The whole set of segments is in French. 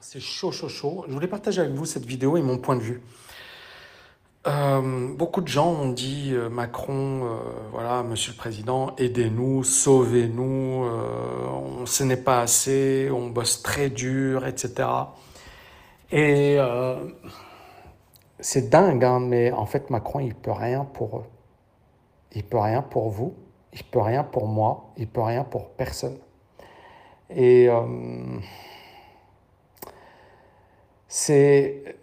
c'est chaud, chaud, chaud. Je voulais partager avec vous cette vidéo et mon point de vue. Euh, beaucoup de gens ont dit euh, Macron, euh, voilà, Monsieur le Président, aidez-nous, sauvez-nous, ce n'est pas assez, on bosse très dur, etc. Et c'est dingue, hein, mais en fait Macron, il peut rien pour eux. Il peut rien pour vous, il peut rien pour moi, il peut rien pour personne. Et c'est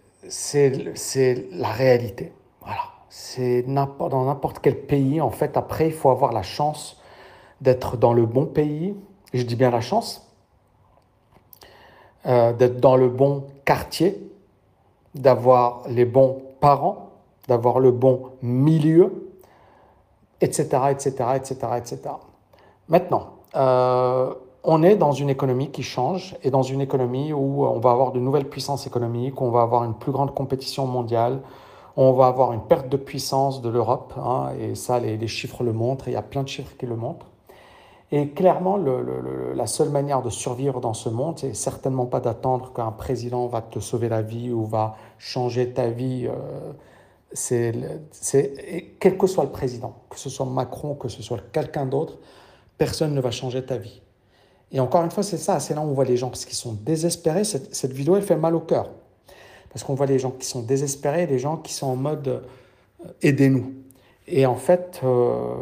la réalité. Voilà. C'est dans n'importe quel pays, en fait, après, il faut avoir la chance d'être dans le bon pays. Je dis bien la chance. Euh, d'être dans le bon quartier, d'avoir les bons parents, d'avoir le bon milieu, etc., etc., etc., etc. Maintenant, euh, on est dans une économie qui change et dans une économie où on va avoir de nouvelles puissances économiques, on va avoir une plus grande compétition mondiale, on va avoir une perte de puissance de l'Europe, hein, et ça les, chiffres le montrent, il y a plein de chiffres qui le montrent. Et clairement, la seule manière de survivre dans ce monde, c'est certainement pas d'attendre qu'un président va te sauver la vie ou va changer ta vie. Euh, c'est, quel que soit le président, que ce soit Macron, que ce soit quelqu'un d'autre, personne ne va changer ta vie. Et encore une fois, c'est ça, c'est là où on voit les gens, parce qu'ils sont désespérés. Cette, vidéo, elle fait mal au cœur. Parce qu'on voit les gens qui sont désespérés, les gens qui sont en mode euh, aidez-nous. Et en fait, euh,